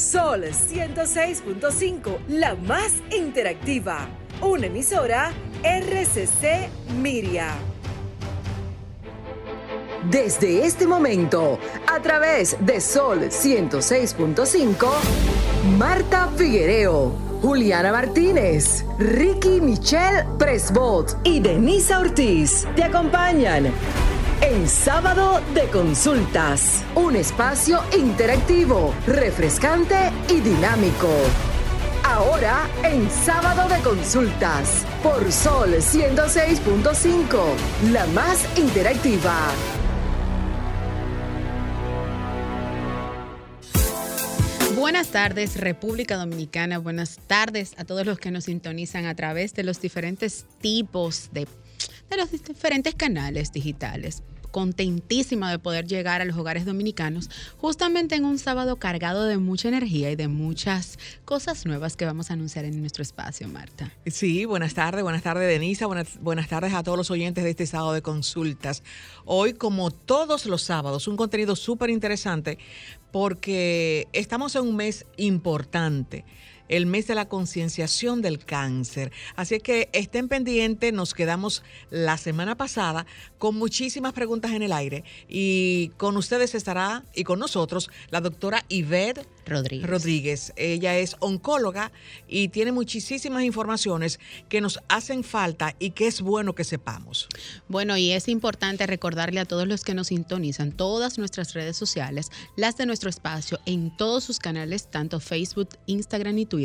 Sol 106.5, la más interactiva. Una emisora RCC Miria. Desde este momento, a través de Sol 106.5, Marta Figuereo, Juliana Martínez, Ricky Michelle Presbot y Denisa Ortiz te acompañan en Sábado de Consultas, un espacio interactivo, refrescante y dinámico. Ahora en Sábado de Consultas, por Sol 106.5, la más interactiva. Buenas tardes República Dominicana, buenas tardes a todos los que nos sintonizan a través de los diferentes tipos de, de los diferentes canales digitales contentísima de poder llegar a los hogares dominicanos justamente en un sábado cargado de mucha energía y de muchas cosas nuevas que vamos a anunciar en nuestro espacio, Marta. Sí, buenas tardes, buenas tardes Denisa, buenas, buenas tardes a todos los oyentes de este sábado de consultas. Hoy, como todos los sábados, un contenido súper interesante porque estamos en un mes importante el mes de la concienciación del cáncer. Así que estén pendientes, nos quedamos la semana pasada con muchísimas preguntas en el aire y con ustedes estará y con nosotros la doctora Ivette Rodríguez. Rodríguez. Ella es oncóloga y tiene muchísimas informaciones que nos hacen falta y que es bueno que sepamos. Bueno, y es importante recordarle a todos los que nos sintonizan todas nuestras redes sociales, las de nuestro espacio, en todos sus canales, tanto Facebook, Instagram y Twitter,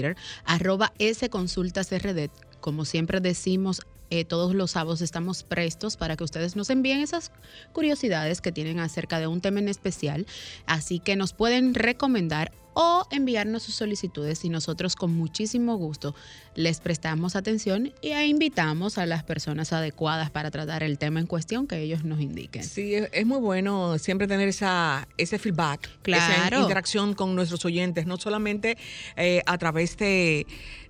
arroba S Consultas RD. Como siempre decimos, eh, todos los sábados estamos prestos para que ustedes nos envíen esas curiosidades que tienen acerca de un tema en especial. Así que nos pueden recomendar o enviarnos sus solicitudes y nosotros con muchísimo gusto les prestamos atención y invitamos a las personas adecuadas para tratar el tema en cuestión que ellos nos indiquen. Sí, es muy bueno siempre tener esa, ese feedback, esa interacción con nuestros oyentes, no solamente eh, a través de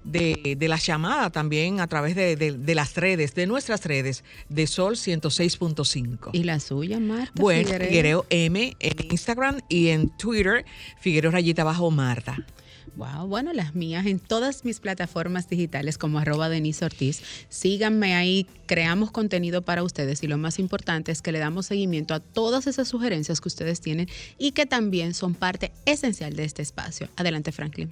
de, de las llamadas, también a través de, de, las redes, de nuestras redes, de Sol 106.5. ¿Y la suya, Marta? Bueno, Figuereo M en Instagram y en Twitter, Figuereo Rayita Bajo Marta. Wow, bueno, las mías en todas mis plataformas digitales como arroba Denise Ortiz. Síganme ahí, creamos contenido para ustedes y lo más importante es que le damos seguimiento a todas esas sugerencias que ustedes tienen y que también son parte esencial de este espacio. Adelante, Franklin.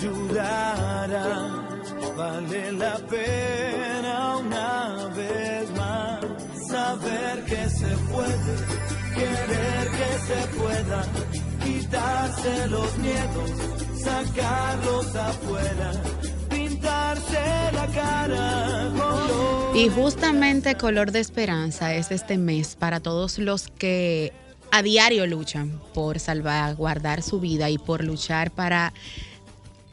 ti, te ayudará Vale la pena una vez más saber que se puede, querer que se pueda, quitarse los miedos, sacarlos afuera. La cara Y justamente color de esperanza es este mes para todos los que a diario luchan por salvaguardar su vida y por luchar para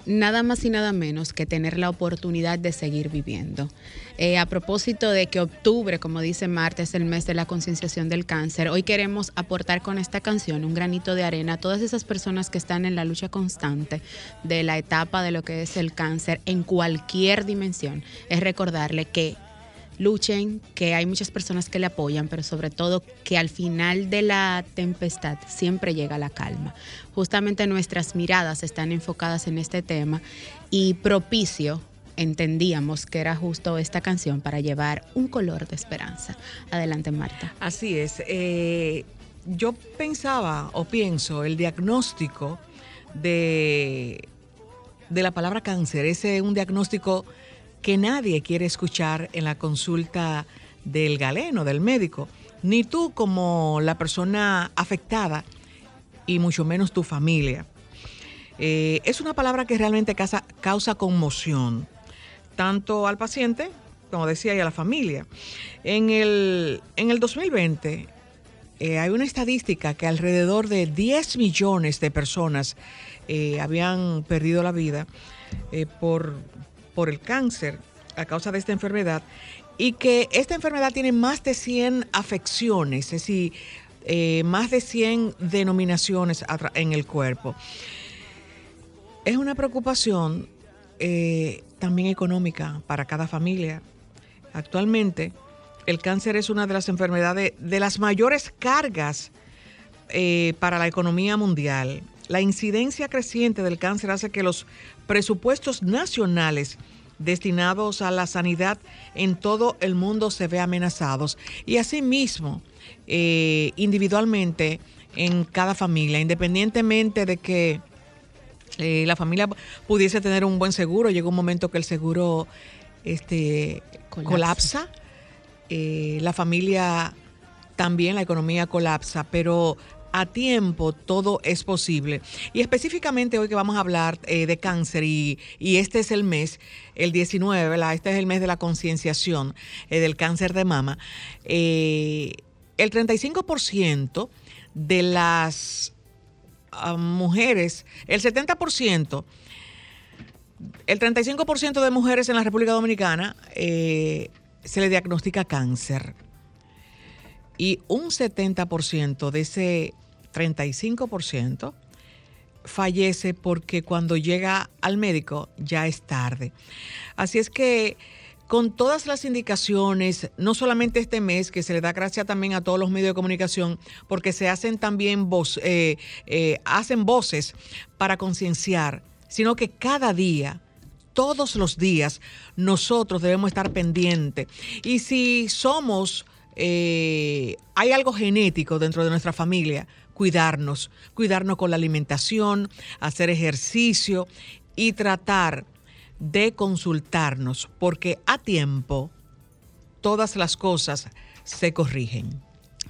nada más y nada menos que tener la oportunidad de seguir viviendo. Eh, a propósito de que octubre, como dice Marta, es el mes de la concienciación del cáncer, hoy queremos aportar con esta canción un granito de arena a todas esas personas que están en la lucha constante de la etapa de lo que es el cáncer en cualquier dimensión. Es recordarle que luchen, que hay muchas personas que le apoyan, pero sobre todo que al final de la tempestad siempre llega la calma. Justamente nuestras miradas están enfocadas en este tema y propicio entendíamos que era justo esta canción para llevar un color de esperanza. Adelante, Marta. Así es. Eh, yo pensaba o pienso el diagnóstico de, de la palabra cáncer, ese es un diagnóstico que nadie quiere escuchar en la consulta del galeno, del médico, ni tú como la persona afectada y mucho menos tu familia. Eh, es una palabra que realmente causa, conmoción, tanto al paciente como decía, y a la familia. En el, en el 2020 eh, hay una estadística que alrededor de 10 millones de personas eh, habían perdido la vida por, por el cáncer a causa de esta enfermedad y que esta enfermedad tiene más de 100 afecciones, es decir, más de 100 denominaciones en el cuerpo. Es una preocupación también económica para cada familia. Actualmente, el cáncer es una de las enfermedades de las mayores cargas eh, para la economía mundial. La incidencia creciente del cáncer hace que los presupuestos nacionales destinados a la sanidad en todo el mundo se vean amenazados. Y asimismo, eh, individualmente, en cada familia, independientemente de que eh, la familia pudiese tener un buen seguro, llega un momento que el seguro este, colapsa eh, la familia también, la economía colapsa, pero a tiempo todo es posible. Y específicamente hoy que vamos a hablar eh, de cáncer y, este es el mes, el 19, ¿verdad? Este es el mes de la concienciación eh, del cáncer de mama. el 35% de las ah, mujeres, el 70%, el 35% de mujeres en la República Dominicana se le diagnostica cáncer y un 70% de ese 35% fallece porque cuando llega al médico ya es tarde. Así es que con todas las indicaciones, no solamente este mes, que se le da gracias también a todos los medios de comunicación, porque se hacen también eh, eh, hacen voces para concienciar, sino que cada día todos los días nosotros debemos estar pendientes. Y si somos, eh, hay algo genético dentro de nuestra familia, cuidarnos, cuidarnos con la alimentación, hacer ejercicio y tratar de consultarnos, porque a tiempo todas las cosas se corrigen.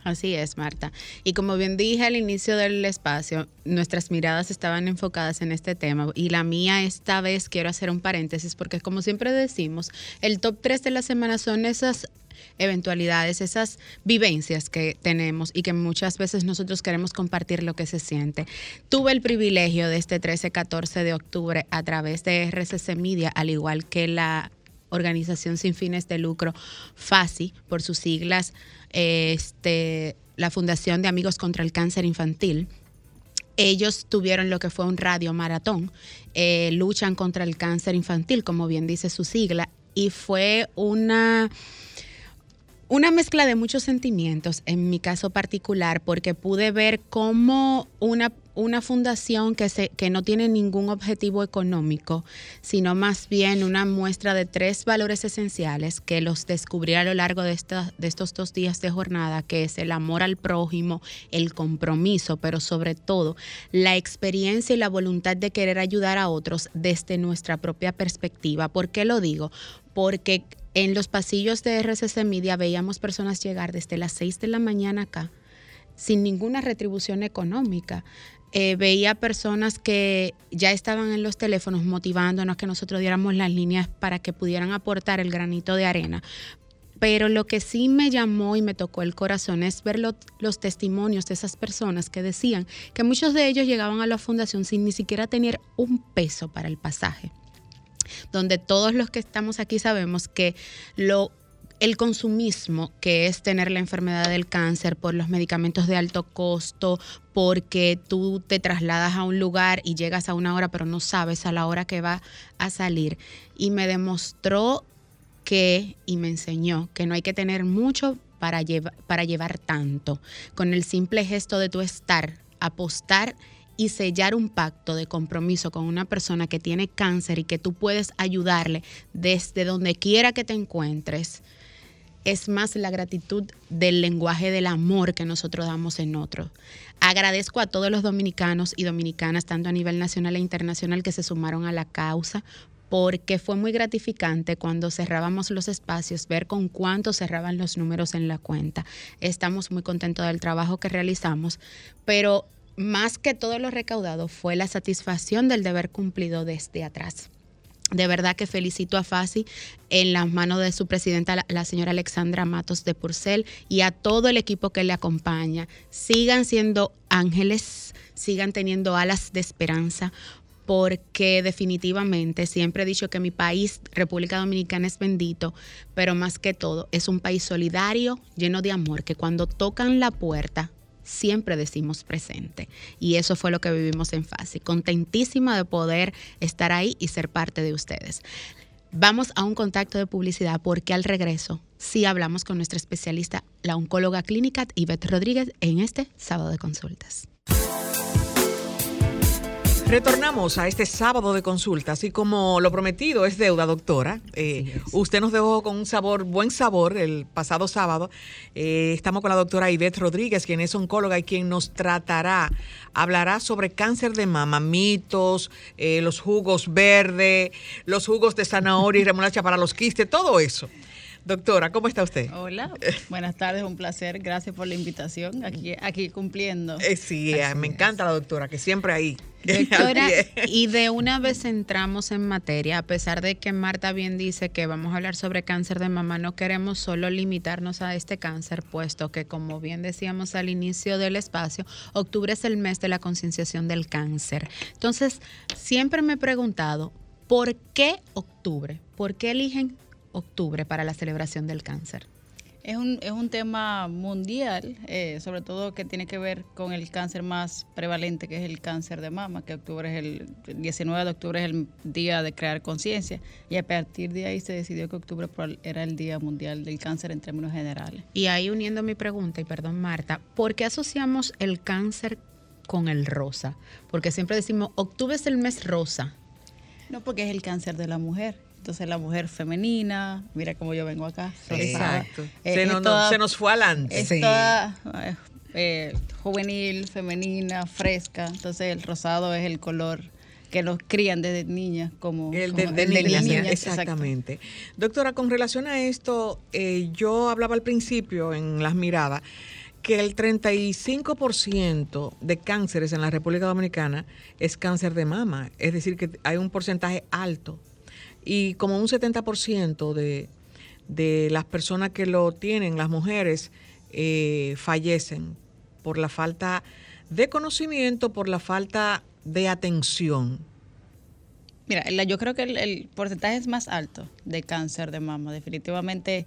Así es, Marta. Y como bien dije al inicio del espacio, nuestras miradas estaban enfocadas en este tema y la mía esta vez quiero hacer un paréntesis porque como siempre decimos, el top 3 de la semana son esas eventualidades, esas vivencias que tenemos y que muchas veces nosotros queremos compartir lo que se siente. Tuve el privilegio de este 13-14 de octubre a través de RCC Media, al igual que la organización sin fines de lucro, FASI, por sus siglas, este, la Fundación de Amigos contra el Cáncer Infantil. Ellos tuvieron lo que fue un radio maratón, eh, luchan contra el cáncer infantil, como bien dice su sigla, y fue una una mezcla de muchos sentimientos en mi caso particular porque pude ver cómo una, una fundación que, se, que no tiene ningún objetivo económico, sino más bien una muestra de tres valores esenciales que los descubrí a lo largo de, de estos dos días de jornada, que es el amor al prójimo, el compromiso, pero sobre todo la experiencia y la voluntad de querer ayudar a otros desde nuestra propia perspectiva. ¿Por qué lo digo? Porque en los pasillos de RCC Media veíamos personas llegar desde las 6 de la mañana acá sin ninguna retribución económica. Eh, veía personas que ya estaban en los teléfonos motivándonos que nosotros diéramos las líneas para que pudieran aportar el granito de arena. Pero lo que sí me llamó y me tocó el corazón es ver los testimonios de esas personas que decían que muchos de ellos llegaban a la fundación sin ni siquiera tener un peso para el pasaje donde todos los que estamos aquí sabemos que lo el consumismo, que es tener la enfermedad del cáncer por los medicamentos de alto costo, porque tú te trasladas a un lugar y llegas a una hora, pero no sabes a la hora que va a salir. Y me demostró que, y me enseñó, que no hay que tener mucho para, para llevar tanto. Con el simple gesto de tu estar, apostar y sellar un pacto de compromiso con una persona que tiene cáncer y que tú puedes ayudarle desde donde quiera que te encuentres, es más la gratitud del lenguaje del amor que nosotros damos en otro. Agradezco a todos los dominicanos y dominicanas, tanto a nivel nacional e internacional, que se sumaron a la causa, porque fue muy gratificante cuando cerrábamos los espacios, ver con cuánto cerraban los números en la cuenta. Estamos muy contentos del trabajo que realizamos, pero más que todo lo recaudado fue la satisfacción del deber cumplido desde atrás. De verdad que felicito a FASI en las manos de su presidenta, la, señora Alexandra Matos de Purcell, y a todo el equipo que le acompaña. Sigan siendo ángeles, sigan teniendo alas de esperanza, porque definitivamente siempre he dicho que mi país, República Dominicana, es bendito, pero más que todo es un país solidario, lleno de amor, que cuando tocan la puerta siempre decimos presente. Y eso fue lo que vivimos en FASI. Contentísima de poder estar ahí y ser parte de ustedes. Vamos a un contacto de publicidad porque al regreso sí hablamos con nuestra especialista, la oncóloga clínica Ivette Rodríguez, en este sábado de consultas. Retornamos a este sábado de consultas y como lo prometido es deuda, doctora, eh, usted nos dejó con un sabor, buen sabor el pasado sábado. Eh, estamos con la doctora Ivette Rodríguez, quien es oncóloga y quien nos tratará, hablará sobre cáncer de mama, mitos, eh, los jugos verdes, los jugos de zanahoria y remolacha para los quistes, todo eso. Doctora, ¿cómo está usted? Hola, buenas tardes, un placer. Gracias por la invitación. Aquí, aquí cumpliendo. Eh, sí, eh, me encanta la doctora, que siempre ahí. Doctora, y de una vez entramos en materia, a pesar de que Marta bien dice que vamos a hablar sobre cáncer de mama, no queremos solo limitarnos a este cáncer, puesto que, como bien decíamos al inicio del espacio, octubre es el mes de la concienciación del cáncer. Entonces, siempre me he preguntado, ¿por qué octubre? ¿Por qué eligen octubre para la celebración del cáncer? Es un, es un tema mundial, eh, sobre todo que tiene que ver con el cáncer más prevalente, que es el cáncer de mama, que octubre es el, 19 de octubre es el día de crear conciencia, y a partir de ahí se decidió que octubre era el Día Mundial del Cáncer en términos generales. Y ahí uniendo mi pregunta, y perdón Marta, ¿por qué asociamos el cáncer con el rosa? Porque siempre decimos, octubre es el mes rosa. No, porque es el cáncer de la mujer entonces la mujer femenina, mira cómo yo vengo acá. Exacto. Eh, se, nos, fue adelante. Es toda eh, eh, juvenil, femenina, fresca. Entonces el rosado es el color que nos crían desde niñas como, el de, niñas, exactamente. Doctora, con relación a esto, yo hablaba al principio en las miradas que el 35% de cánceres en la República Dominicana es cáncer de mama, es decir, que hay un porcentaje alto y como un 70% de, de las personas que lo tienen, las mujeres, eh, fallecen por la falta de conocimiento, por la falta de atención. Mira, yo creo que el, el porcentaje es más alto de cáncer de mama. Definitivamente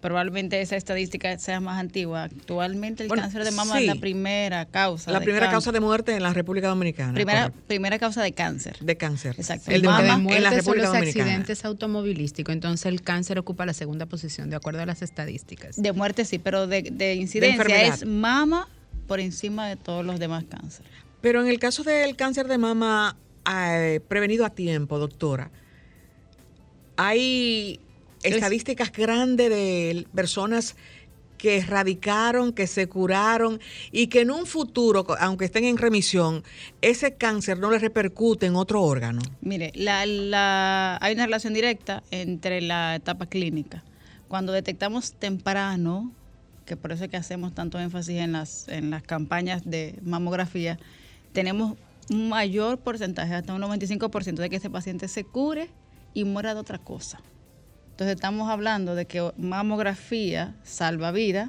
probablemente esa estadística sea más antigua. Actualmente el cáncer de mama es la primera causa. La primera causa de muerte en la República Dominicana. Primera, primera causa de cáncer. De cáncer. Exacto. El de, mama, en la República son los accidentes automovilísticos. Entonces el cáncer ocupa la segunda posición, de acuerdo a las estadísticas. De muerte sí, pero de, incidencia es mama por encima de todos los demás cánceres. Pero en el caso del cáncer de mama eh, prevenido a tiempo, doctora, hay estadísticas grandes de personas que erradicaron, que se curaron y que en un futuro, aunque estén en remisión, ese cáncer no le repercute en otro órgano? Mire, la, hay una relación directa entre la etapa clínica. Cuando detectamos temprano, que por eso es que hacemos tanto énfasis en las, en las campañas de mamografía, tenemos un mayor porcentaje, hasta un 95% de que ese paciente se cure y muera de otra cosa. Entonces estamos hablando de que mamografía salva vida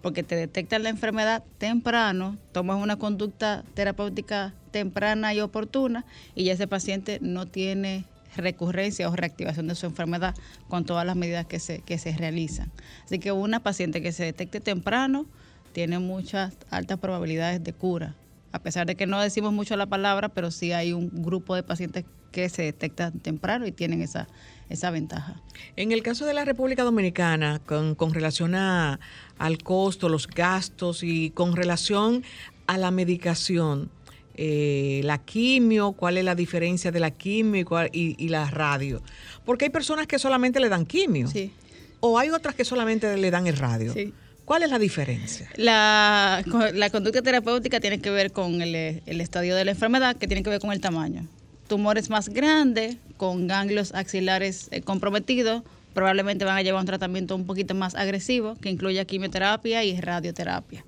porque te detectan la enfermedad temprano, tomas una conducta terapéutica temprana y oportuna y ya ese paciente no tiene recurrencia o reactivación de su enfermedad con todas las medidas que se, que se realizan. Así que una paciente que se detecte temprano tiene muchas altas probabilidades de cura. A pesar de que no decimos mucho la palabra, pero sí hay un grupo de pacientes que se detectan temprano y tienen esa, esa ventaja. En el caso de la República Dominicana, con, relación a, al costo, los gastos y con relación a la medicación, eh, la quimio, cuál es la diferencia de la quimio y, la radio. Porque hay personas que solamente le dan quimio. Sí. O hay otras que solamente le dan el radio. Sí. ¿Cuál es la diferencia? La, la, conducta terapéutica tiene que ver con el, el, estadio de la enfermedad, que tiene que ver con el tamaño tumores más grandes, con ganglios axilares eh, comprometidos, probablemente van a llevar un tratamiento un poquito más agresivo, que incluya quimioterapia y radioterapia.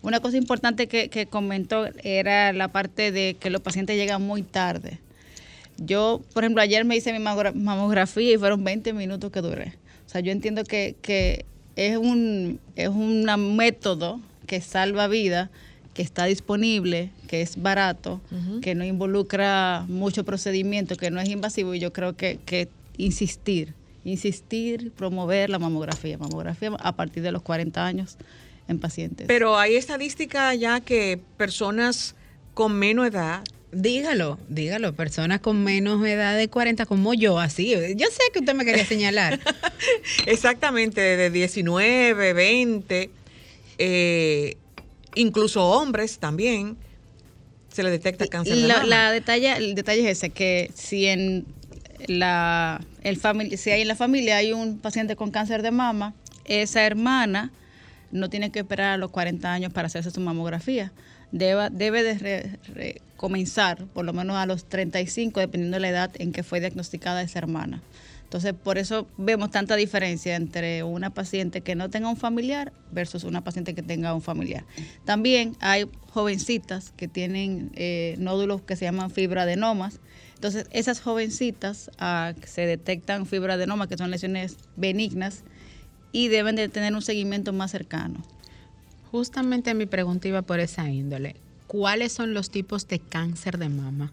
Una cosa importante que, comentó era la parte de que los pacientes llegan muy tarde. Yo, por ejemplo, ayer me hice mi mamogra- mamografía y fueron 20 minutos que duré. O sea, yo entiendo que, que es un es un método que salva vida, que está disponible, que es barato, que no involucra mucho procedimiento, que no es invasivo y yo creo que, que insistir, insistir, promover la mamografía, mamografía a partir de los 40 años en pacientes. Pero hay estadística ya que personas con menos edad Dígalo, dígalo, personas con menos edad de 40 como yo, así. Yo sé que usted me quería señalar. Exactamente, de 19, 20, eh, incluso hombres también, se le detecta cáncer de la, mama. la detalle, el detalle es ese, que si en la el si hay en la familia hay un paciente con cáncer de mama, esa hermana no tiene que esperar a los 40 años para hacerse su mamografía. Debe de comenzar por lo menos a los 35, dependiendo de la edad en que fue diagnosticada esa hermana. Entonces, por eso vemos tanta diferencia entre una paciente que no tenga un familiar versus una paciente que tenga un familiar. También hay jovencitas que tienen eh, nódulos que se llaman fibroadenomas. Entonces, esas jovencitas ah, se detectan fibroadenomas, que son lesiones benignas, y deben de tener un seguimiento más cercano. Justamente mi pregunta iba por esa índole. ¿Cuáles son los tipos de cáncer de mama?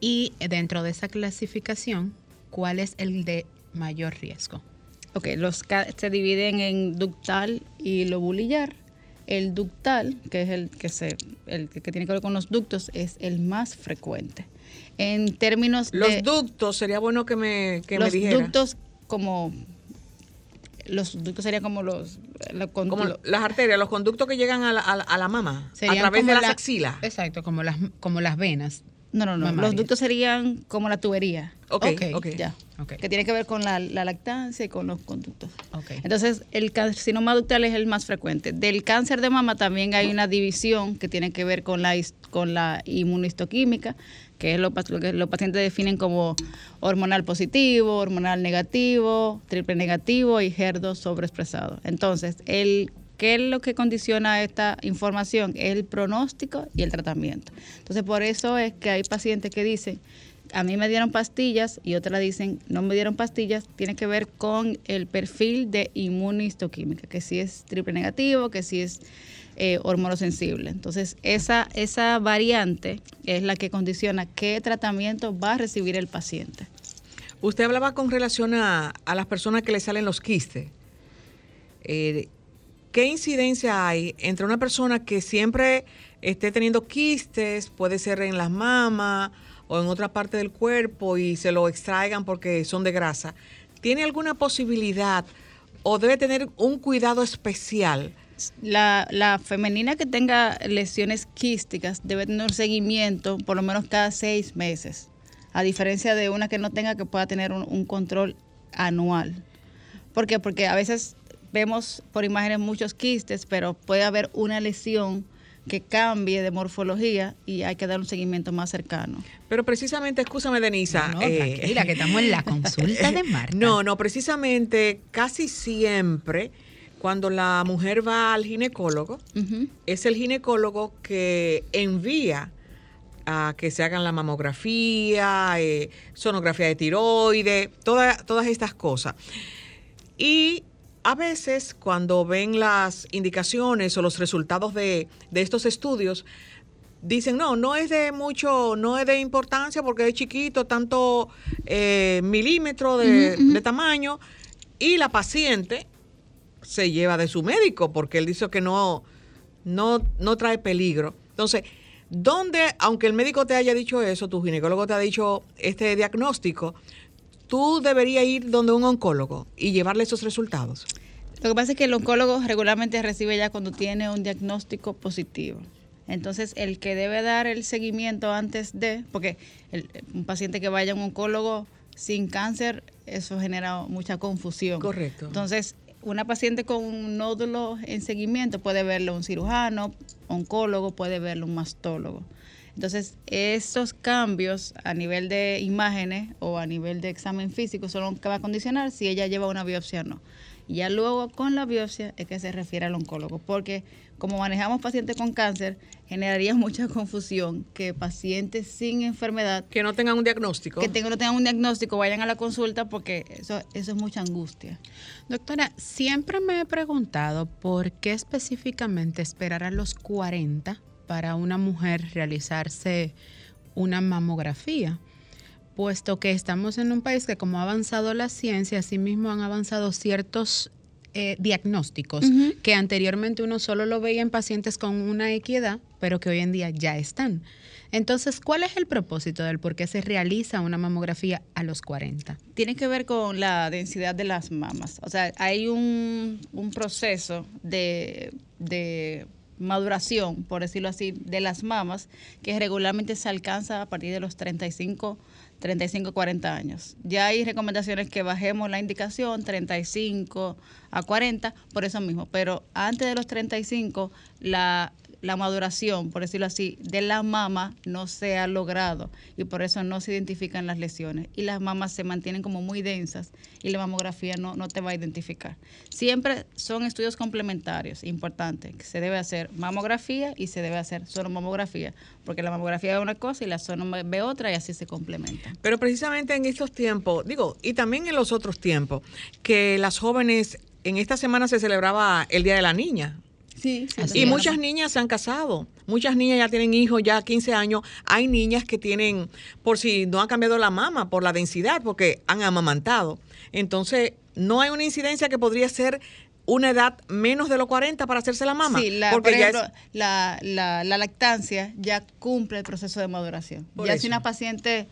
Y dentro de esa clasificación, ¿cuál es el de mayor riesgo? Ok, los se dividen en ductal y lobulillar. El ductal, que es el que se el que tiene que ver con los ductos, es el más frecuente. En términos Los de ductos, sería bueno que me, que me los ductos como los ductos serían como los la- con- como las arterias, los conductos que llegan a la, a la- a la mama, a través como de las la- axilas. Exacto, como las, como las venas. no, no, no, los ductos serían como la tubería. Ok, Ok, ok. Ya. Ok. Que tiene que ver con la, la lactancia y con los conductos. Ok. Entonces, el carcinoma ductal es el más frecuente. Del cáncer de mama también hay una división que tiene que ver con la, con la inmunistoquímica, que es lo, que los pacientes definen como hormonal positivo, hormonal negativo, triple negativo y HER2 sobreexpresado. Entonces, ¿Qué es lo que condiciona esta información? Es el pronóstico y el tratamiento. Entonces, por eso es que hay pacientes que dicen, a mí me dieron pastillas y otras dicen, no me dieron pastillas, tiene que ver con el perfil de inmunistoquímica, que si es triple negativo, que si es eh, hormonosensible. Entonces, esa, esa variante es la que condiciona qué tratamiento va a recibir el paciente. Usted hablaba con relación a, a las personas que le salen los quistes. Eh, ¿Qué incidencia hay entre una persona que siempre esté teniendo quistes, puede ser en las mamas o en otra parte del cuerpo y se lo extraigan porque son de grasa? ¿Tiene alguna posibilidad o debe tener un cuidado especial? La, la femenina que tenga lesiones quísticas debe tener un seguimiento por lo menos cada seis meses, a diferencia de una que no tenga que pueda tener un, un control anual. ¿Por qué? Porque a veces vemos por imágenes muchos quistes, pero puede haber una lesión que cambie de morfología y hay que dar un seguimiento más cercano. Pero precisamente, escúchame, Denisa. No, eh, tranquila, que estamos en la consulta de Marta. No, no, precisamente casi siempre cuando la mujer va al ginecólogo, es el ginecólogo que envía a que se hagan la mamografía, eh, sonografía de tiroides, toda- todas estas cosas. Y a veces cuando ven las indicaciones o los resultados de, de estos estudios, dicen, no, no es de mucho, no es de importancia porque es chiquito, tanto eh, milímetro de, de tamaño, y la paciente se lleva de su médico porque él dice que no, no, no trae peligro. Entonces, ¿dónde, aunque el médico te haya dicho eso, tu ginecólogo te ha dicho este diagnóstico, tú deberías ir donde un oncólogo y llevarle esos resultados? Lo que pasa es que el oncólogo regularmente recibe ya cuando tiene un diagnóstico positivo. Entonces, el que debe dar el seguimiento antes de, porque el- un paciente que vaya a un oncólogo sin cáncer, eso genera mucha confusión. Correcto. Entonces, una paciente con un nódulo en seguimiento puede verlo un cirujano, oncólogo, puede verlo un mastólogo. Entonces, esos cambios a nivel de imágenes o a nivel de examen físico son los que va a condicionar si ella lleva una biopsia o no. Y ya luego con la biopsia es que se refiere al oncólogo, porque como manejamos pacientes con cáncer, generaría mucha confusión que pacientes sin enfermedad Que no tengan un diagnóstico. que tengan, no tengan un diagnóstico vayan a la consulta porque eso, eso es mucha angustia. Doctora, siempre me he preguntado por qué específicamente esperar a los 40 para una mujer realizarse una mamografía, puesto que estamos en un país que como ha avanzado la ciencia, asimismo han avanzado ciertos eh, diagnósticos que anteriormente uno solo lo veía en pacientes con una equidad, pero que hoy en día ya están. Entonces, ¿cuál es el propósito del por qué se realiza una mamografía a los 40? Tiene que ver con la densidad de las mamas. O sea, hay un, un proceso de, de maduración, por decirlo así, de las mamas que regularmente se alcanza a partir de los 35 35, 40 años. Ya hay recomendaciones que bajemos la indicación 35 a 40 por eso mismo, pero antes de los 35 la la maduración, por decirlo así, de la mama no se ha logrado y por eso no se identifican las lesiones. Y las mamas se mantienen como muy densas y la mamografía no, no te va a identificar. Siempre son estudios complementarios, importantes, que se debe hacer mamografía y se debe hacer sonomamografía, porque la mamografía es una cosa y la sonom ve otra y así se complementan. Pero precisamente en estos tiempos, digo, y también en los otros tiempos, que las jóvenes, en esta semana se celebraba el Día de la Niña. Sí, Y muchas niñas se han casado, muchas niñas ya tienen hijos, ya 15 años. Hay niñas que tienen, por si no han cambiado la mama, por la densidad, porque han amamantado. Entonces, no hay una incidencia que podría ser una edad menos de los 40 para hacerse la mama. Sí, la, porque por ya ejemplo, es- la, la- la lactancia ya cumple el proceso de maduración. Por ya eso. si una paciente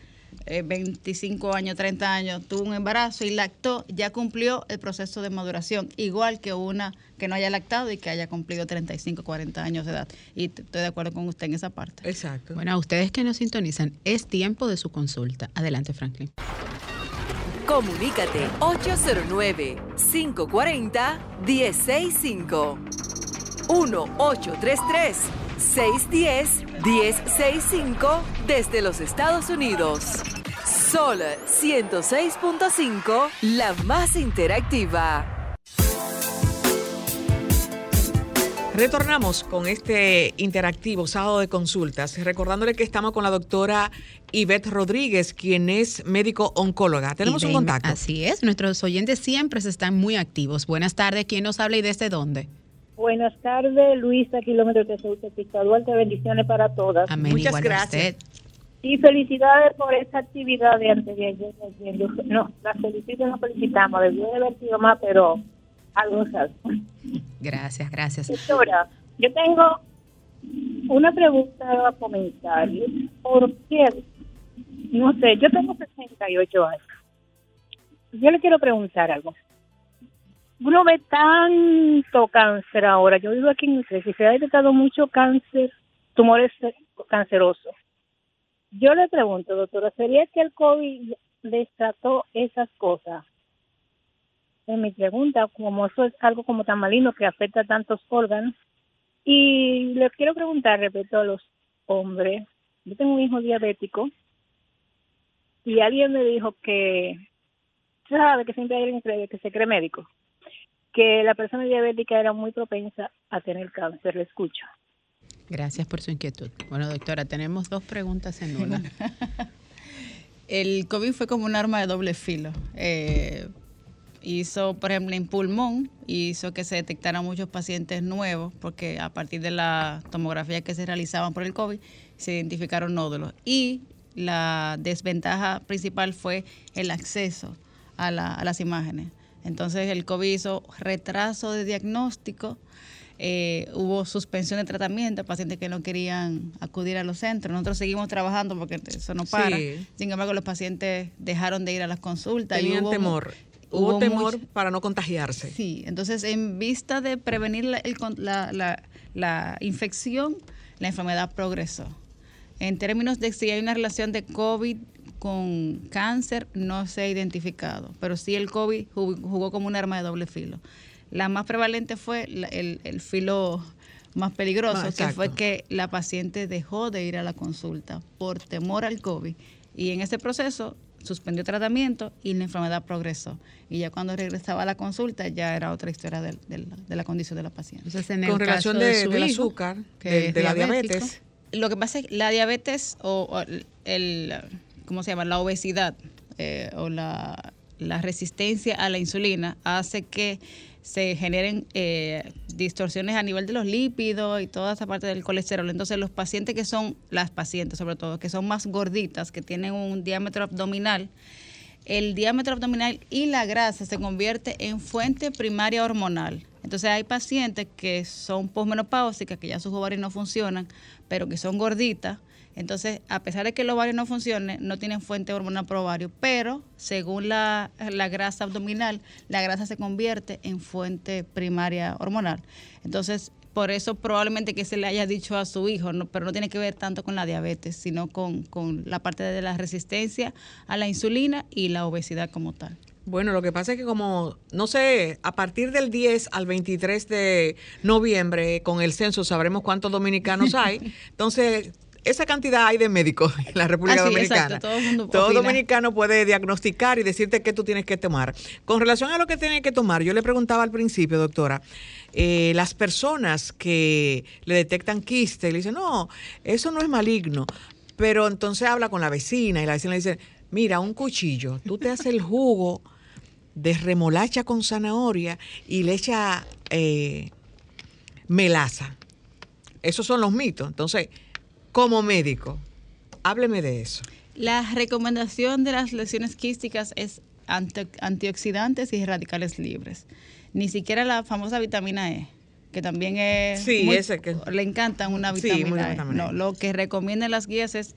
eh, 25 años, 30 años, tuvo un embarazo y lactó, ya cumplió el proceso de maduración, igual que una que no haya lactado y que haya cumplido 35, 40 años de edad. Y estoy de acuerdo con usted en esa parte. Exacto. Bueno, a ustedes que nos sintonizan, es tiempo de su consulta. Adelante, Franklin. Comunícate 809-540-1065. 1-833-610-1065 desde los Estados Unidos. Sol 106.5, la más interactiva. Retornamos con este interactivo sábado de consultas, recordándole que estamos con la doctora Ivette Rodríguez, quien es médico oncóloga. Tenemos Y un contacto. Así es, nuestros oyentes siempre están muy activos. Buenas tardes, ¿quién nos habla y desde dónde? Buenas tardes, Luisa, kilómetro de Autopista Duarte. Bendiciones para todas. Amén, Muchas gracias. usted. Y felicidades por esta actividad de antes de ayer. No, las felicito, nos felicitamos. Debió de haber sido más, pero algo hace. Gracias, gracias. Doctora, yo tengo una pregunta a comentar. ¿Por qué? No sé, yo tengo 68 años. Yo le quiero preguntar algo. Uno ve tanto cáncer ahora. Yo vivo aquí en Utrecht y se ha detectado mucho cáncer, tumores cancerosos. Yo le pregunto, doctora, ¿sería que el COVID destrató esas cosas? Es mi pregunta, como eso es algo como tan maligno que afecta a tantos órganos. Y le quiero preguntar respecto a los hombres. Yo tengo un hijo diabético y alguien me dijo que, sabe que siempre hay alguien que se cree médico, que la persona diabética era muy propensa a tener cáncer. Le escucho. Gracias por su inquietud. Bueno, doctora, tenemos dos preguntas en una. El COVID fue como un arma de doble filo. Eh, hizo, por ejemplo, en pulmón, hizo que se detectaran muchos pacientes nuevos, porque a partir de la tomografía que se realizaban por el COVID, se identificaron nódulos. Y la desventaja principal fue el acceso a, la- a las imágenes. Entonces, el COVID hizo retraso de diagnóstico, eh, hubo suspensión de tratamiento, pacientes que no querían acudir a los centros. Nosotros seguimos trabajando porque eso no para. Sí. Sin embargo, los pacientes dejaron de ir a las consultas. y Tenían hubo temor. Hubo, temor mucho- para no contagiarse. Sí, entonces en vista de prevenir la, el con- la- la- la infección, la enfermedad progresó. En términos de si hay una relación de COVID con cáncer, no se ha identificado, pero sí el COVID jugó, como un arma de doble filo. La más prevalente fue la- el, el filo más peligroso, Ah, que fue que la paciente dejó de ir a la consulta por temor al COVID. Y en ese proceso suspendió tratamiento y la enfermedad progresó. Y ya cuando regresaba a la consulta ya era otra historia de, de la, de la condición de la paciente. Entonces, en el Con relación de, su del hijo, azúcar, que de, la diabetes. Lo que pasa es que la diabetes o, o el, ¿cómo se llama? La obesidad eh, o la, resistencia a la insulina hace que se generen eh, distorsiones a nivel de los lípidos y toda esa parte del colesterol. Entonces los pacientes que son, las pacientes sobre todo, que son más gorditas, que tienen un diámetro abdominal, el diámetro abdominal y la grasa se convierte en fuente primaria hormonal. Entonces hay pacientes que son posmenopáusicas, que ya sus ovarios no funcionan, pero que son gorditas. Entonces, a pesar de que el ovario no funcione, no tienen fuente hormonal por ovario, pero según la, la grasa abdominal, la grasa se convierte en fuente primaria hormonal. Entonces, por eso probablemente que se le haya dicho a su hijo, no, pero no tiene que ver tanto con la diabetes, sino con, con la parte de la resistencia a la insulina y la obesidad como tal. Bueno, lo que pasa es que como, no sé, a partir del 10 al 23 de noviembre, con el censo sabremos cuántos dominicanos hay. Entonces, esa cantidad hay de médicos en la República Ah, Dominicana. todo el mundo Todo dominicano puede diagnosticar y decirte qué tú tienes que tomar. Con relación a lo que tienes que tomar, yo le preguntaba al principio, doctora, eh, las personas que le detectan quiste, le dicen, no, eso no es maligno. Pero entonces habla con la vecina y la vecina le dice, mira, un cuchillo, tú te haces el jugo de remolacha con zanahoria y le echa eh, melaza. Esos son los mitos. Entonces, como médico, hábleme de eso. La recomendación de las lesiones quísticas es ante- antioxidantes y radicales libres. Ni siquiera la famosa vitamina E, que también es Sí, ese que- le encantan una Sí, vitamina, muy e. vitamina E. No, lo que recomiendan las guías es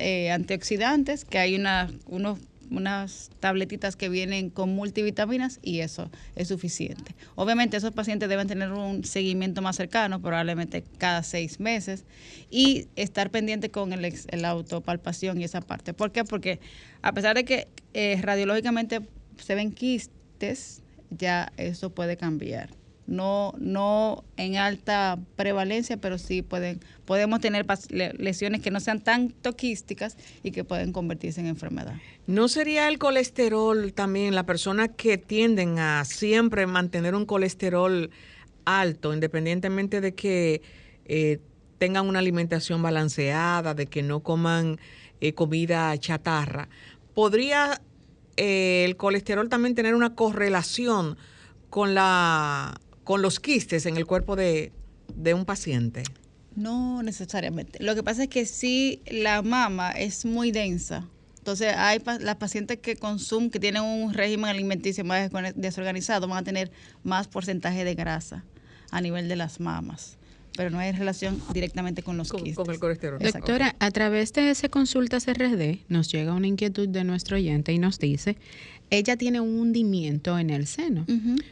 eh, antioxidantes, que hay una, unos unas tabletitas que vienen con multivitaminas y eso es suficiente. Obviamente esos pacientes deben tener un seguimiento más cercano, probablemente cada seis meses, y estar pendiente con el, la autopalpación y esa parte. ¿Por qué? Porque a pesar de que eh, radiológicamente se ven quistes, ya eso puede cambiar. No, no en alta prevalencia, pero sí pueden, podemos tener lesiones que no sean tan toquísticas y que pueden convertirse en enfermedad. ¿No sería el colesterol también la persona que tienden a siempre mantener un colesterol alto, independientemente de que eh, tengan una alimentación balanceada, de que no coman eh, comida chatarra? ¿Podría eh, el colesterol también tener una correlación con, la, con los quistes en el cuerpo de, de un paciente? No necesariamente. Lo que pasa es que si la mama es muy densa, entonces hay pa- las pacientes que consumen, que tienen un régimen alimenticio más desorganizado, van a tener más porcentaje de grasa a nivel de las mamas, pero no hay relación directamente con los Con, quistes. con el colesterol. Exacto. Doctora, a través de ese consulta CRD nos llega una inquietud de nuestro oyente y nos dice, ella tiene un hundimiento en el seno.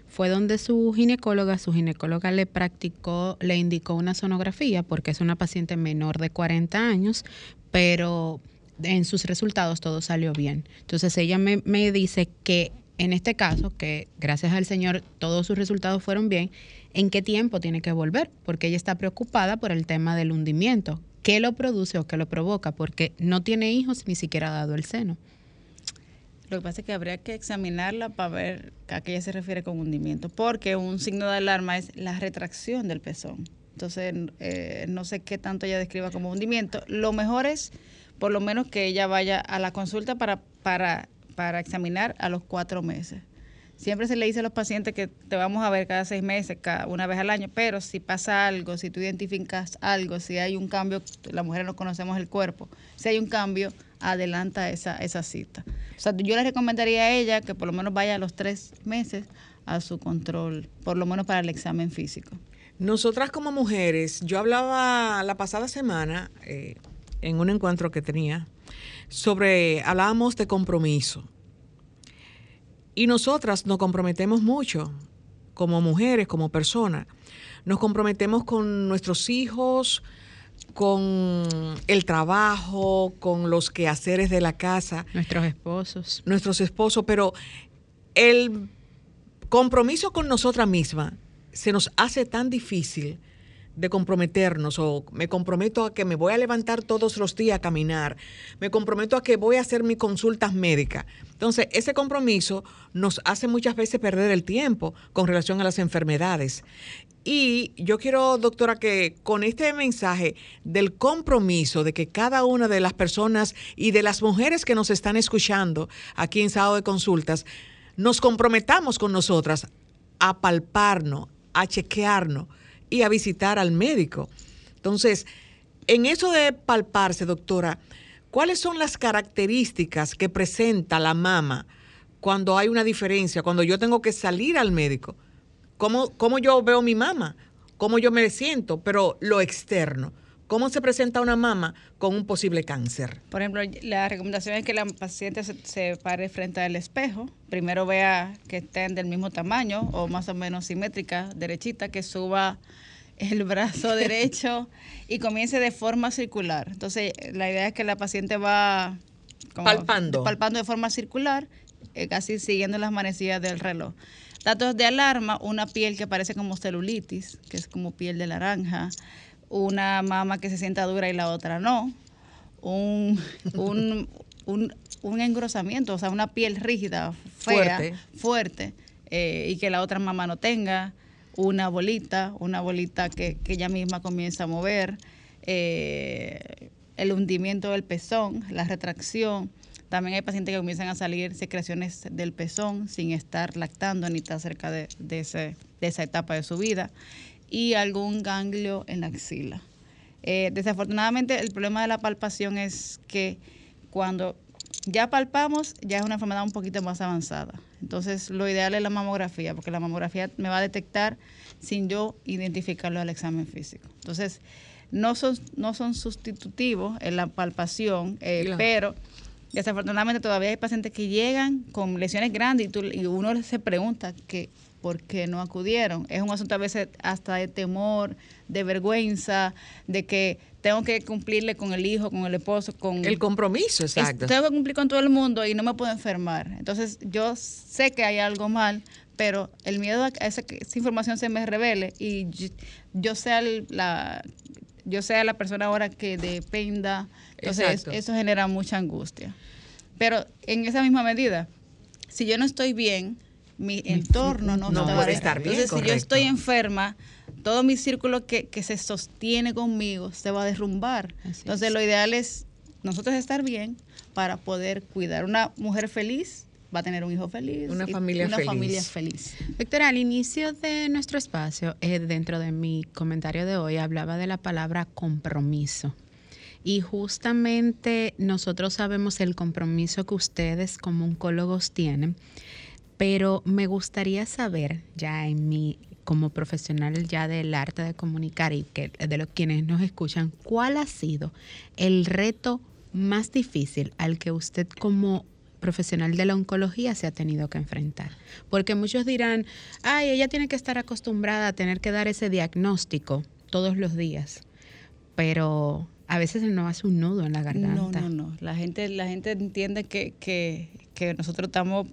Fue donde su ginecóloga, su ginecóloga le practicó, le indicó una sonografía porque es una paciente menor de 40 años, pero en sus resultados todo salió bien. Entonces ella me, me dice que en este caso, que gracias al Señor todos sus resultados fueron bien, ¿en qué tiempo tiene que volver? Porque ella está preocupada por el tema del hundimiento. ¿Qué lo produce o qué lo provoca? Porque no tiene hijos ni siquiera ha dado el seno. Lo que pasa es que habría que examinarla para ver a qué ella se refiere con hundimiento, porque un signo de alarma es la retracción del pezón. Entonces, eh, no sé qué tanto ella describa como hundimiento. Lo mejor es, por lo menos, que ella vaya a la consulta para, para, para examinar a los cuatro meses. Siempre se le dice a los pacientes que te vamos a ver cada seis meses, cada, una vez al año, pero si pasa algo, si tú identificas algo, si hay un cambio, las mujeres no conocemos el cuerpo, si hay un cambio, adelanta esa, esa cita. O sea, yo le recomendaría a ella que por lo menos vaya a los tres meses a su control, por lo menos para el examen físico. Nosotras como mujeres, yo hablaba la pasada semana eh, en un encuentro que tenía sobre, hablábamos de compromiso. Y nosotras nos comprometemos mucho como mujeres, como personas. Nos comprometemos con nuestros hijos, con el trabajo, con los quehaceres de la casa Nuestros esposos. nuestros esposos, pero el compromiso con nosotras mismas se nos hace tan difícil de comprometernos o me comprometo a que me voy a levantar todos los días a caminar, me comprometo a que voy a hacer mis consultas médicas. Entonces, ese compromiso nos hace muchas veces perder el tiempo con relación a las enfermedades. Y yo quiero, doctora, que con este mensaje del compromiso de que cada una de las personas y de las mujeres que nos están escuchando aquí en Sábado de Consultas, nos comprometamos con nosotras a palparnos, a chequearnos y a visitar al médico. Entonces, en eso de palparse, doctora, ¿cuáles son las características que presenta la mama cuando hay una diferencia, cuando yo tengo que salir al médico? ¿Cómo, cómo yo veo mi mama? ¿Cómo yo me siento? Pero lo externo. ¿Cómo se presenta una mama con un posible cáncer? Por ejemplo, la recomendación es que la paciente se, se, pare frente al espejo. Primero vea que estén del mismo tamaño o más o menos simétrica, derechita, que suba el brazo derecho y comience de forma circular. Entonces, la idea es que la paciente va como Palpando. palpando de forma circular, eh, casi siguiendo las manecillas del reloj. Datos de alarma, una piel que parece como celulitis, que es como piel de naranja, una mama que se sienta dura y la otra no, un, un, un, un engrosamiento, o sea, una piel rígida, fea, Fuerte. fuerte, eh, y que la otra mama no tenga, una bolita, una bolita que, que ella misma comienza a mover, eh, el hundimiento del pezón, la retracción. También hay pacientes que comienzan a salir secreciones del pezón sin estar lactando ni estar cerca de, de, ese, de esa etapa de su vida. Y algún ganglio en la axila. Eh, desafortunadamente, el problema de la palpación es que cuando ya palpamos, ya es una enfermedad un poquito más avanzada. Entonces, lo ideal es la mamografía, porque la mamografía me va a detectar sin yo identificarlo al examen físico. Entonces, no son, no son sustitutivos en la palpación, eh, Claro. pero desafortunadamente todavía hay pacientes que llegan con lesiones grandes y, tú- y uno se pregunta que por qué no acudieron. Es un asunto a veces hasta de temor, de vergüenza, de que tengo que cumplirle con el hijo, con el esposo, con El compromiso, exacto. tengo que cumplir con todo el mundo y no me puedo enfermar. Entonces, yo sé que hay algo mal, pero el miedo a esa, que esa información se me revele y yo, yo sea el- la yo sea la persona ahora que dependa, entonces Exacto. eso genera mucha angustia. Pero en esa misma medida, si yo no estoy bien, mi entorno no, no está puede estar bien, Entonces, si yo estoy enferma, todo mi círculo que, que se sostiene conmigo se va a derrumbar. Así Entonces, es. lo ideal es nosotros estar bien para poder cuidar. Una mujer feliz va a tener un hijo feliz. Una familia una feliz. familia feliz. Doctora, al inicio de nuestro espacio, eh, dentro de mi comentario de hoy, hablaba de la palabra compromiso. Y justamente nosotros sabemos el compromiso que ustedes como oncólogos tienen, pero me gustaría saber, ya en mi como profesional ya del arte de comunicar y que de los quienes nos escuchan, ¿cuál ha sido el reto más difícil al que usted como profesional de la oncología se ha tenido que enfrentar? Porque muchos dirán, ay, ella tiene que estar acostumbrada a tener que dar ese diagnóstico todos los días, pero a veces nos hace un nudo en la garganta. No, no, no. La gente, la gente entiende que, que, que nosotros estamos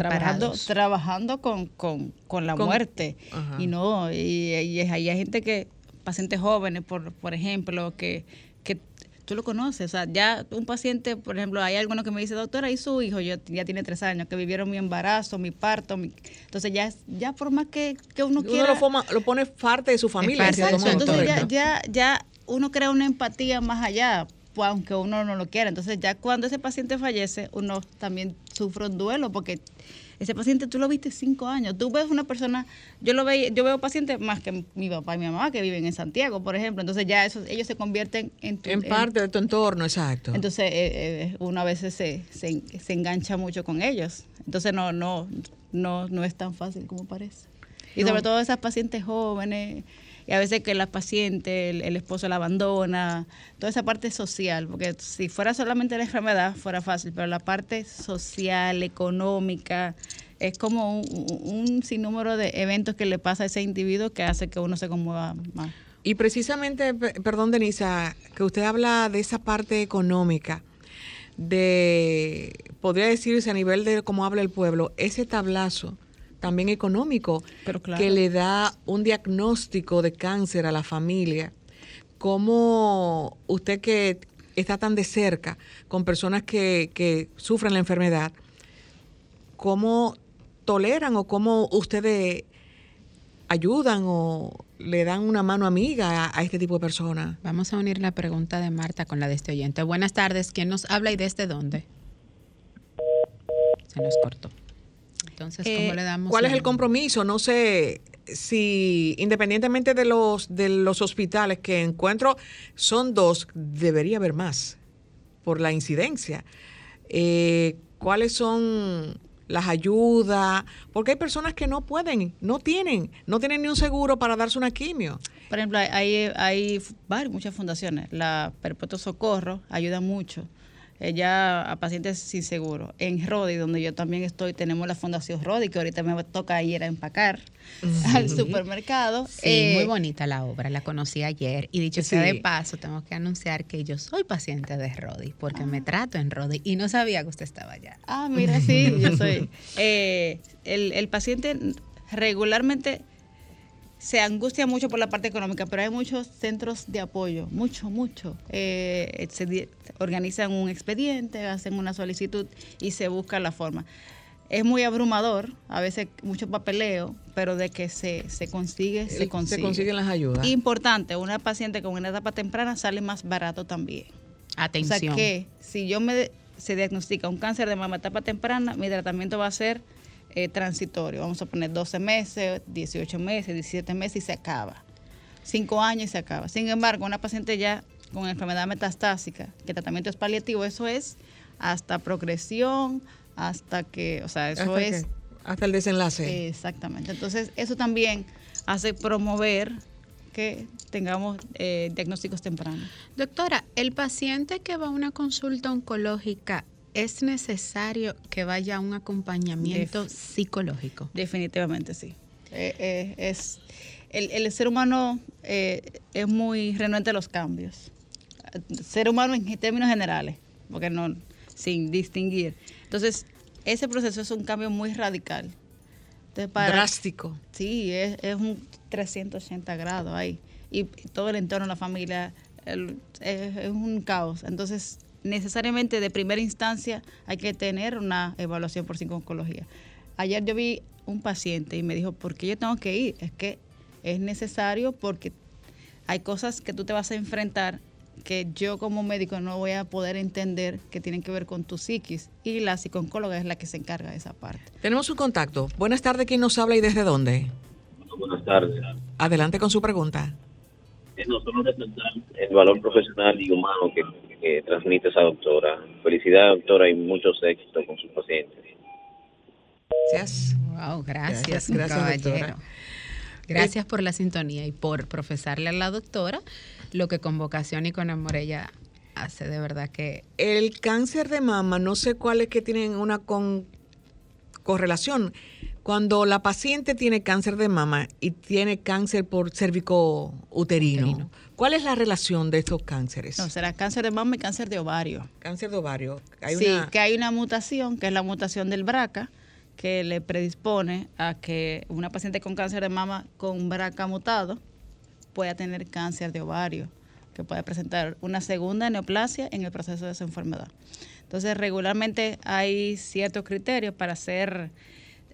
Preparados. trabajando con, con, con la Con- muerte. Ajá. Y no, y, y es- ahí hay gente que, pacientes jóvenes, por, por ejemplo, que, que tú lo conoces. O sea, ya un paciente, por ejemplo, hay alguno que me dice, doctora, y su hijo yo, ya tiene tres años, que vivieron mi embarazo, mi parto. mi-". Entonces, ya, ya por más que, que uno Uno quiera. lo, forma- lo pone parte de su familia. Entonces ya, ya, ya uno crea una empatía más allá, pues, aunque uno no lo quiera. Entonces ya cuando ese paciente fallece, uno también sufre un duelo porque ese paciente tú lo viste cinco años. Tú ves una persona, yo lo veo, yo veo pacientes más que mi papá y mi mamá que viven en Santiago, por ejemplo. Entonces ya esos, ellos se convierten en tu- En parte de tu entorno, exacto. entonces, eh, eh, uno a veces se, se, se engancha mucho con ellos. Entonces, no, no, no, no es tan fácil como parece. Y No. sobre todo esas pacientes jóvenes, y a veces que la paciente, el, esposo la abandona, toda esa parte social, porque si fuera solamente la enfermedad, fuera fácil, pero la parte social, económica, es como un, un sinnúmero de eventos que le pasa a ese individuo que hace que uno se conmueva más. Y precisamente, pe- perdón, Denisa, que usted habla de esa parte económica, de, podría decirse a nivel de cómo habla el pueblo, ese tablazo también económico Pero claro. que le da un diagnóstico de cáncer a la familia. ¿Cómo usted que está tan de cerca con personas que, que sufren la enfermedad, cómo toleran o cómo ustedes ayudan o le dan una mano amiga a, a este tipo de personas? Vamos a unir la pregunta de Marta con la de este oyente. Buenas tardes, ¿quién nos habla y desde dónde? Se nos cortó. Entonces, ¿cómo Eh, le damos? ¿Cuál es el compromiso? No sé si independientemente de los de los hospitales que encuentro son dos, debería haber más por la incidencia. Eh, ¿Cuáles son las ayudas? Porque hay personas que no pueden, no tienen, no tienen ni un seguro para darse una quimio. Por ejemplo, hay, hay, hay varias, muchas fundaciones. La Perpetuo Socorro ayuda mucho. Ella a pacientes sin seguro. En Rodi, donde yo también estoy, tenemos la Fundación Rodi, que ahorita me toca ir a empacar al supermercado. Sí, Eh, muy bonita la obra, la conocí ayer. Y dicho sea de paso, tengo que anunciar que yo soy paciente de Rodi, porque me trato en Rodi y no sabía que usted estaba allá. Ah, mira, sí, yo soy. Eh, el, el paciente regularmente se angustia mucho por la parte económica, pero hay muchos centros de apoyo, mucho, mucho. Eh, se organizan un expediente, hacen una solicitud y se busca la forma. Es muy abrumador, a veces mucho papeleo, pero de que se, se consigue, se El- consigue. Se consiguen las ayudas. Importante, una paciente con una etapa temprana sale más barato también. Atención. O sea que si yo me se diagnostica un cáncer de mama etapa temprana, mi tratamiento va a ser eh, transitorio. Vamos a poner 12 meses, 18 meses, 17 meses y se acaba. 5 años y se acaba. Sin embargo, una paciente ya con enfermedad metastásica, que el tratamiento es paliativo, eso es hasta progresión, hasta que, o sea, eso hasta, es que- hasta el desenlace. Exactamente. Entonces, eso también hace promover que tengamos eh, diagnósticos tempranos. Doctora, el paciente que va a una consulta oncológica, ¿es necesario que vaya a un acompañamiento Def- psicológico? Definitivamente sí. Eh, eh, es, el, el ser humano eh, es muy renuente a los cambios. Ser humano en términos generales, porque no, sin distinguir. Entonces, ese proceso es un cambio muy radical. Entonces, para- Drástico. Sí, es, es un 380 grados ahí. Y todo el entorno, la familia, el- es, es un caos. Entonces, necesariamente de primera instancia hay que tener una evaluación por psico-oncología. Ayer yo vi un paciente y me dijo, ¿por qué yo tengo que ir? Es que es necesario porque hay cosas que tú te vas a enfrentar que yo como médico no voy a poder entender que tienen que ver con tu psiquis y la psicooncóloga es la que se encarga de esa parte. Tenemos un contacto. Buenas tardes, ¿quién nos habla y desde dónde? Buenas tardes. Adelante con su pregunta. Eh, Nosotros resaltamos el valor profesional y humano que, que transmite esa doctora. Felicidades, doctora, y muchos éxitos con sus pacientes. Gracias. Wow, gracias, Gracias, gracias, caballero. doctora. Gracias por la sintonía y por profesarle a la doctora lo que con vocación y con amor ella hace. De verdad que El cáncer de mama, no sé cuáles que tienen una con- correlación. Cuando la paciente tiene cáncer de mama y tiene cáncer por cérvico uterino, Uterino. ¿cuál es la relación de estos cánceres? No, será cáncer de mama y cáncer de ovario. Cáncer de ovario. Hay sí, una- que hay una mutación, que es la mutación del BRCA, que le predispone a que una paciente con cáncer de mama con BRCA mutado pueda tener cáncer de ovario, que puede presentar una segunda neoplasia en el proceso de esa enfermedad. Entonces, regularmente hay ciertos criterios para hacer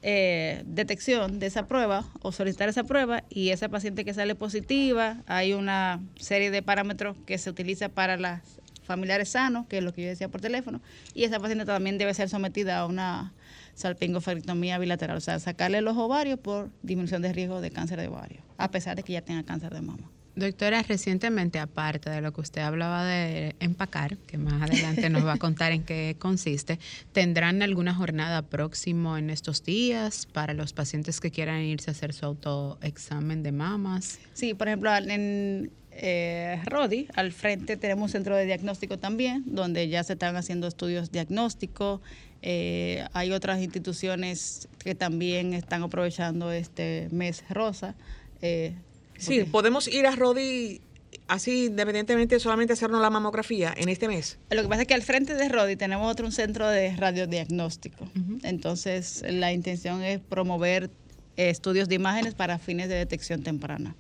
eh, detección de esa prueba o solicitar esa prueba y esa paciente que sale positiva, hay una serie de parámetros que se utiliza para las familiares sanos, que es lo que yo decía por teléfono, y esa paciente también debe ser sometida a una salpingofarectomía bilateral, o sea, sacarle los ovarios por disminución de riesgo de cáncer de ovario, a pesar de que ya tenga cáncer de mama. Doctora, recientemente, aparte de lo que usted hablaba de empacar, que más adelante nos va a contar en qué consiste, ¿tendrán alguna jornada próximo en estos días para los pacientes que quieran irse a hacer su autoexamen de mamas? Sí, por ejemplo, en eh, Rodi, al frente tenemos un centro de diagnóstico también, donde ya se están haciendo estudios diagnósticos. Eh, hay otras instituciones que también están aprovechando este mes rosa. eh, Sí, podemos ir a Rodi así independientemente solamente hacernos la mamografía en este mes? Lo que pasa es que al frente de Rodi tenemos otro un centro de radiodiagnóstico. Entonces, la intención es promover eh, estudios de imágenes para fines de detección temprana.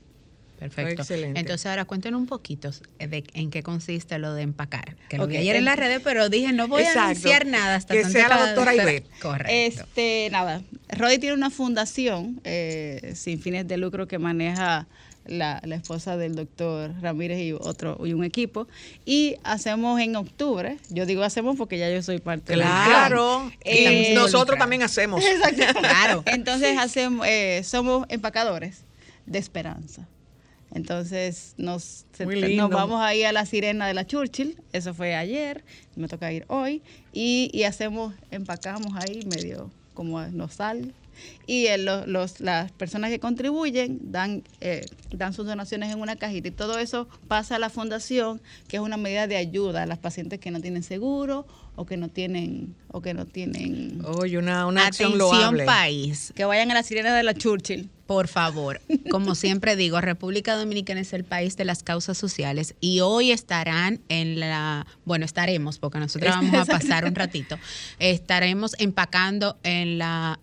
Perfecto. Excelente. Entonces ahora cuéntenos un poquito de en qué consiste lo de empacar. Que lo Ok, vi ayer en las redes, pero dije no voy Exacto. a anunciar nada hasta Que sea la doctora Ivette. Correcto. Este, nada, Rodi tiene una fundación eh, sin fines de lucro que maneja la, la esposa del doctor Ramírez y otro y un equipo. Y hacemos en octubre, yo digo hacemos porque ya yo soy parte del Claro. Eh, y nosotros también hacemos. Claro. Entonces hacemos, eh, somos empacadores de esperanza. Entonces nos, se- nos vamos ahí a la sirena de la Churchill, eso fue ayer, me toca ir hoy, y, y hacemos, empacamos ahí medio como nos sale. Y eh, lo- los, las personas que contribuyen dan, eh, dan sus donaciones en una cajita y todo eso pasa a la fundación, que es una medida de ayuda a las pacientes que no tienen seguro o que no tienen o que no tienen Oye, una, una acción Atención loable. país. que vayan a la sirena de la Churchill. Por favor, como siempre digo, República Dominicana es el país de las causas sociales y hoy estarán en la, bueno, estaremos, porque nosotros vamos a pasar un ratito, estaremos empacando en la...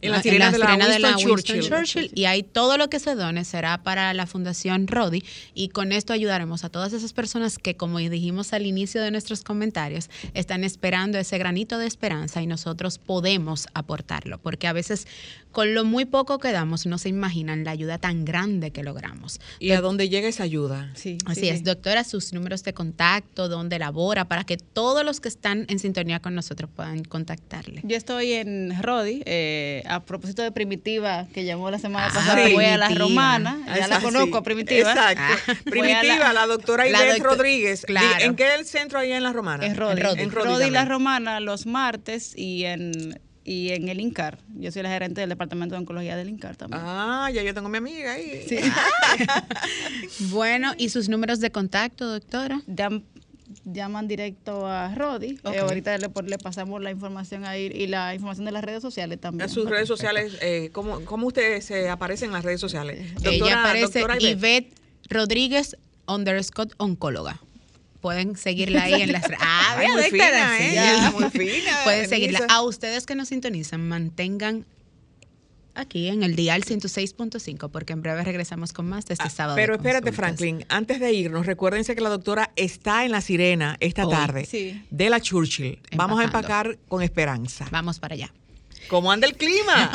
En la sirena de la sirena Winston Churchill. Churchill, y ahí todo lo que se done será para la Fundación Rodi y con esto ayudaremos a todas esas personas que, como dijimos al inicio de nuestros comentarios, están esperando ese granito de esperanza y nosotros podemos aportarlo, porque a veces con lo muy poco que damos no se imaginan la ayuda tan grande que logramos. ¿Y a dónde llega esa ayuda? Sí, Así sí, es, sí. doctora, sus números de contacto, dónde labora, para que todos los que están en sintonía con nosotros puedan contactarle. Yo estoy en Rodi, eh, a propósito de Primitiva, que llamó la semana Ah, pasada, voy a la. Romana, ya la conozco, sí. Primitiva. Exacto. Ah. A Primitiva, la, doctora Ivette doctor- Rodríguez. Claro. ¿En qué es el centro ahí en La Romana? Rodi. En Rodi. En Rodi, Rodi la. Romana los martes y en y en el INCAR. Yo soy la gerente del departamento de oncología del INCAR también. Ah, ya yo tengo a mi amiga ahí. Sí. Bueno, ¿y sus números de contacto, doctora? Llam- llaman directo a Rodi. Eh, ahorita le, pasamos la información ahí y la información de las redes sociales también. En sus redes sociales, eh, ¿cómo, ¿cómo ustedes se aparecen en las redes sociales? Ella aparece doctora Ivette. Ivette Rodríguez underscore oncóloga. Pueden seguirla ahí en las redes. Ah, muy doctora, fina, ¿eh? Muy fina, Pueden seguirla. A ustedes que nos sintonizan, mantengan aquí en el dial 106.5 porque en breve regresamos con más de este Ah, sábado. Pero espérate, consultas. Franklin, antes de irnos, recuérdense que la doctora está en la sirena esta Hoy. tarde Sí. de la Churchill. Vamos a empacar con esperanza. Vamos para allá. ¿Cómo anda el clima?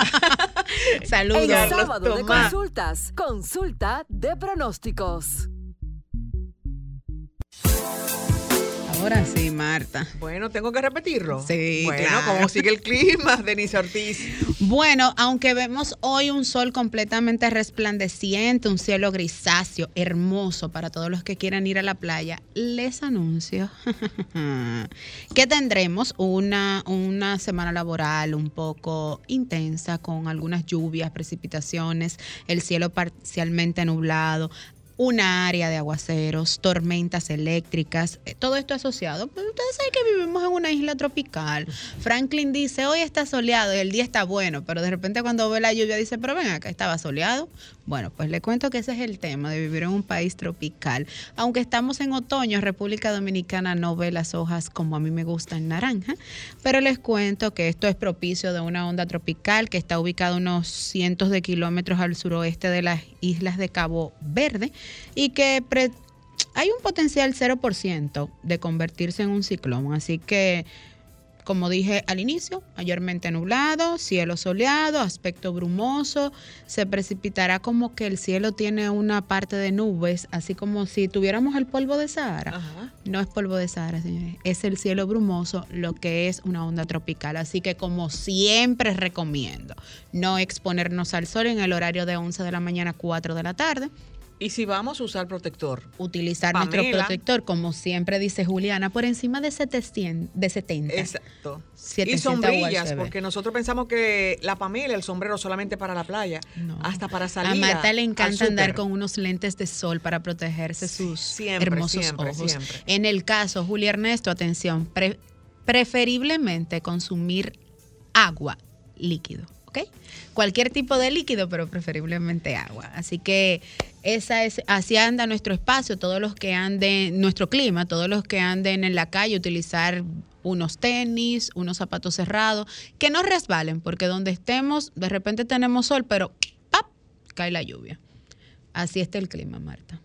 Saludos. Carlos sábado de consultas, consulta de pronósticos. Ahora sí, Marta. bueno, tengo que repetirlo. Sí, Bueno, claro. ¿cómo sigue el clima, Denise Ortiz? Bueno, aunque vemos hoy un sol completamente resplandeciente, un cielo grisáceo, hermoso para todos los que quieran ir a la playa, les anuncio que tendremos una, una semana laboral un poco intensa con algunas lluvias, precipitaciones, el cielo parcialmente nublado. Una área de aguaceros, tormentas eléctricas, eh, todo esto asociado. Pero ustedes saben que vivimos en una isla tropical. Franklin dice, hoy está soleado y el día está bueno, pero de repente cuando ve la lluvia dice, pero ven acá, estaba soleado. Bueno, pues le cuento que ese es el tema de vivir en un país tropical. Aunque estamos en otoño, República Dominicana no ve las hojas como a mí me gustan naranja, pero les cuento que esto es propicio de una onda tropical que está ubicada unos cientos de kilómetros al suroeste de las islas de Cabo Verde y que pre- hay un potencial 0% de convertirse en un ciclón, así que como dije al inicio, mayormente nublado, cielo soleado, aspecto brumoso, se precipitará como que el cielo tiene una parte de nubes, así como si tuviéramos el polvo de Sahara. Ajá. No es polvo de Sahara, señores, es el cielo brumoso, lo que es una onda tropical. Así que como siempre recomiendo, no exponernos al sol en el horario de 11 de la mañana a 4 de la tarde Y si vamos a usar protector. utilizar nuestro protector, como siempre dice Juliana, por encima de 700, de 70. Exacto. Y 700 sombrillas, UHB. porque nosotros pensamos que la Pamela, el sombrero solamente para la playa, No. hasta para A salir. Marta le encanta andar con unos lentes de sol para protegerse Sí, sus siempre, hermosos siempre, ojos. siempre. En el caso, Julia Ernesto, atención, pre- preferiblemente consumir agua líquido. ¿Ok? Cualquier tipo de líquido, pero preferiblemente agua. Así que esa es, así anda nuestro espacio, todos los que anden, nuestro clima, todos los que anden en la calle, utilizar unos tenis, unos zapatos cerrados, que no resbalen, porque donde estemos, de repente tenemos sol, pero ¡pap! cae la lluvia. Así está el clima, Marta.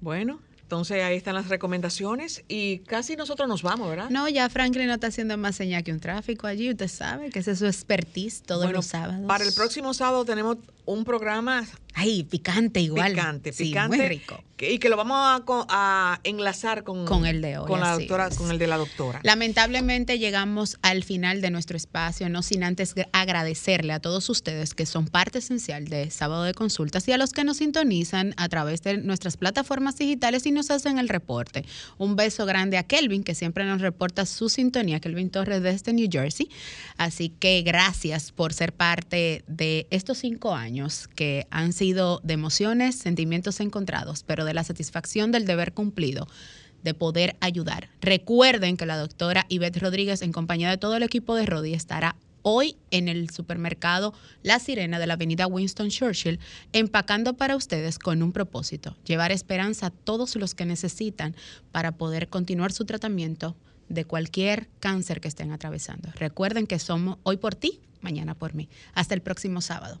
Bueno, entonces ahí están las recomendaciones y casi nosotros nos vamos, ¿verdad? No, ya Franklin no está haciendo más señal que un tráfico allí, usted sabe que ese es su expertise todos Bueno, los sábados. Para el próximo sábado tenemos un programa Ay, picante igual. picante, Sí, picante. muy rico. que- y que lo vamos a, enlazar con, Con el de hoy, Con la doctora, con el de la doctora. Lamentablemente llegamos al final de nuestro espacio, no sin antes gra- agradecerle a todos ustedes que son parte esencial de Sábado de Consultas y a los que nos sintonizan a través de nuestras plataformas digitales y nos hacen el reporte. Un beso grande a Kelvin, que siempre nos reporta su sintonía, Kelvin Torres desde New Jersey. Así que gracias por ser parte de estos cinco años que han de emociones, sentimientos encontrados, pero de la satisfacción del deber cumplido de poder ayudar. Recuerden que la doctora Ivette Rodríguez, en compañía de todo el equipo de Rodi, estará hoy en el supermercado La Sirena de la avenida Winston Churchill, empacando para ustedes con un propósito, llevar esperanza a todos los que necesitan para poder continuar su tratamiento de cualquier cáncer que estén atravesando. Recuerden que somos hoy por ti, mañana por mí. Hasta el próximo sábado.